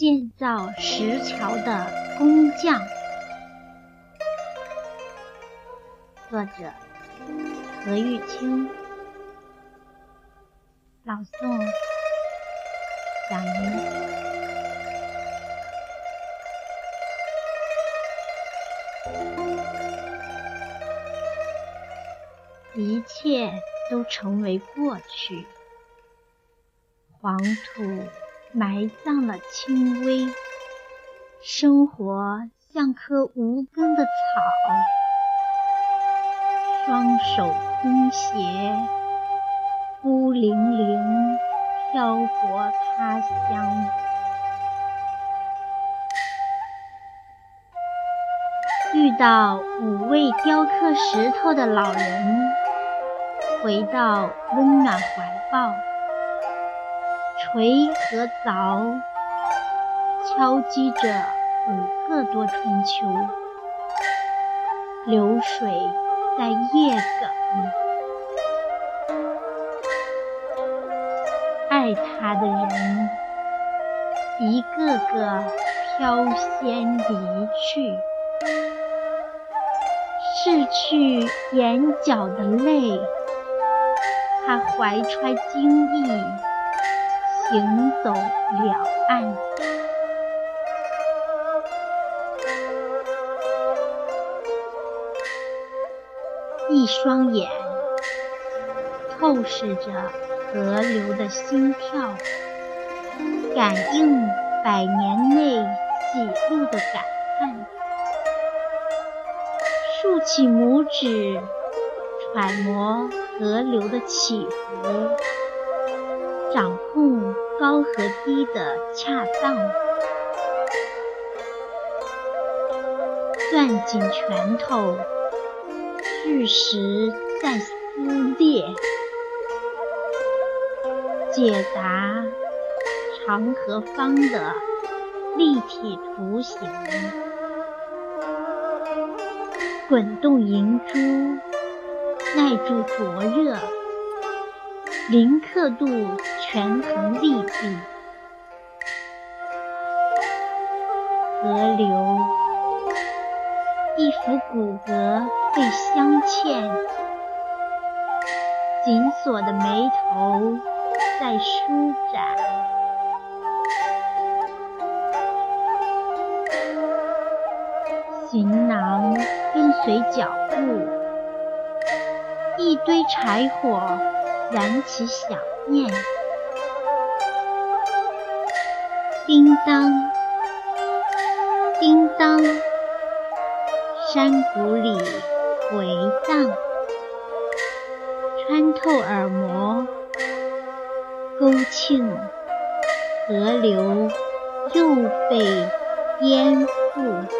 建造石桥的工匠。作者：何玉清。朗诵：蒋宁。一切都成为过去，黄土埋葬了轻微，生活像棵无根的草，双手空携，孤零零漂泊他乡。遇到五位雕刻石头的老人。回到温暖怀抱，锤和凿敲击着五个多春秋，流水在夜埂，爱他的人一个个飘仙离去，拭去眼角的泪。他怀揣惊意，行走两岸，一双眼透视着河流的心跳，感应百年内喜怒的感叹，竖起拇指。揣摩河流的起伏，掌控高和低的恰当，攥紧拳头，巨石在撕裂，解答长和方的立体图形，滚动银珠。耐住灼热，零刻度权衡利弊。河流，一幅骨骼被镶嵌，紧锁的眉头在舒展，行囊跟随脚步。一堆柴火燃起想念，叮当，叮当，山谷里回荡，穿透耳膜，勾庆，河流又被颠覆。